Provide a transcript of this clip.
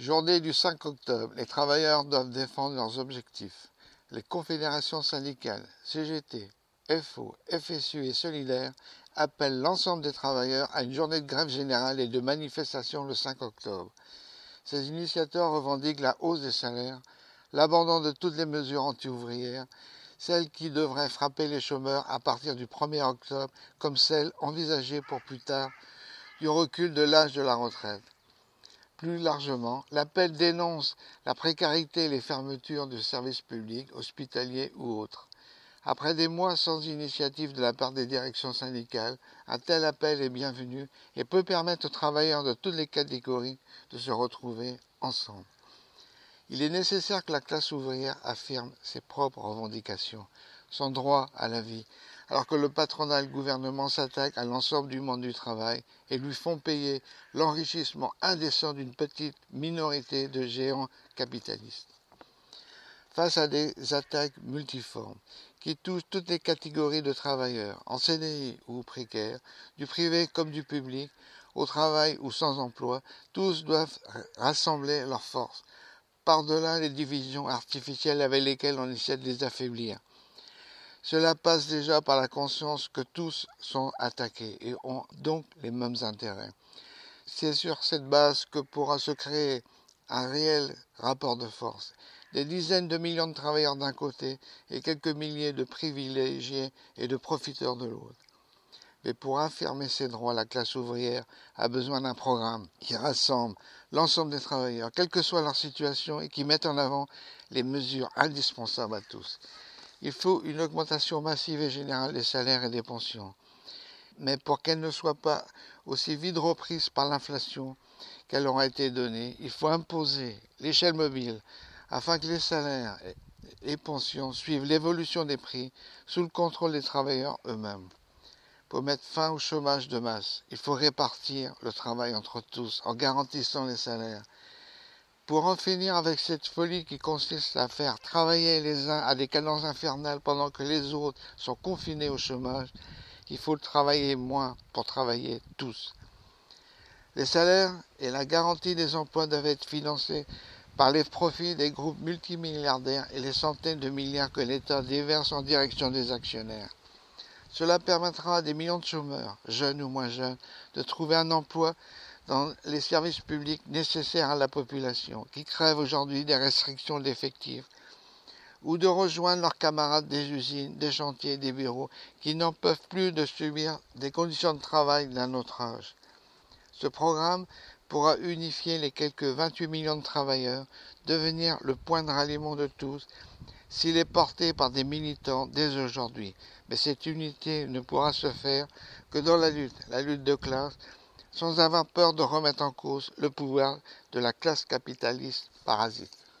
Journée du 5 octobre. Les travailleurs doivent défendre leurs objectifs. Les confédérations syndicales, CGT, FO, FSU et Solidaires appellent l'ensemble des travailleurs à une journée de grève générale et de manifestation le 5 octobre. Ces initiateurs revendiquent la hausse des salaires, l'abandon de toutes les mesures anti-ouvrières, celles qui devraient frapper les chômeurs à partir du 1er octobre, comme celles envisagées pour plus tard du recul de l'âge de la retraite. Plus largement, l'appel dénonce la précarité et les fermetures de services publics, hospitaliers ou autres. Après des mois sans initiative de la part des directions syndicales, un tel appel est bienvenu et peut permettre aux travailleurs de toutes les catégories de se retrouver ensemble. Il est nécessaire que la classe ouvrière affirme ses propres revendications, son droit à la vie, alors que le patronat et le gouvernement s'attaquent à l'ensemble du monde du travail et lui font payer l'enrichissement indécent d'une petite minorité de géants capitalistes. Face à des attaques multiformes qui touchent toutes les catégories de travailleurs, en CDI ou précaires, du privé comme du public, au travail ou sans emploi, tous doivent rassembler leurs forces, par-delà les divisions artificielles avec lesquelles on essaie de les affaiblir. Cela passe déjà par la conscience que tous sont attaqués et ont donc les mêmes intérêts. C'est sur cette base que pourra se créer un réel rapport de force. Des dizaines de millions de travailleurs d'un côté et quelques milliers de privilégiés et de profiteurs de l'autre. Mais pour affirmer ses droits, la classe ouvrière a besoin d'un programme qui rassemble l'ensemble des travailleurs, quelle que soit leur situation, et qui mette en avant les mesures indispensables à tous. Il faut une augmentation massive et générale des salaires et des pensions. Mais pour qu'elle ne soit pas aussi vite reprise par l'inflation qu'elle aura été donnée, il faut imposer l'échelle mobile afin que les salaires et pensions suivent l'évolution des prix sous le contrôle des travailleurs eux-mêmes. Pour mettre fin au chômage de masse, il faut répartir le travail entre tous en garantissant les salaires pour en finir avec cette folie qui consiste à faire travailler les uns à des cadences infernales pendant que les autres sont confinés au chômage, il faut travailler moins pour travailler tous. Les salaires et la garantie des emplois doivent être financés par les profits des groupes multimilliardaires et les centaines de milliards que l'État déverse en direction des actionnaires. Cela permettra à des millions de chômeurs, jeunes ou moins jeunes, de trouver un emploi dans les services publics nécessaires à la population, qui crèvent aujourd'hui des restrictions d'effectifs, ou de rejoindre leurs camarades des usines, des chantiers, des bureaux, qui n'en peuvent plus de subir des conditions de travail d'un autre âge. Ce programme pourra unifier les quelques 28 millions de travailleurs, devenir le point de ralliement de tous, s'il est porté par des militants dès aujourd'hui. Mais cette unité ne pourra se faire que dans la lutte, la lutte de classe, sans avoir peur de remettre en cause le pouvoir de la classe capitaliste parasite.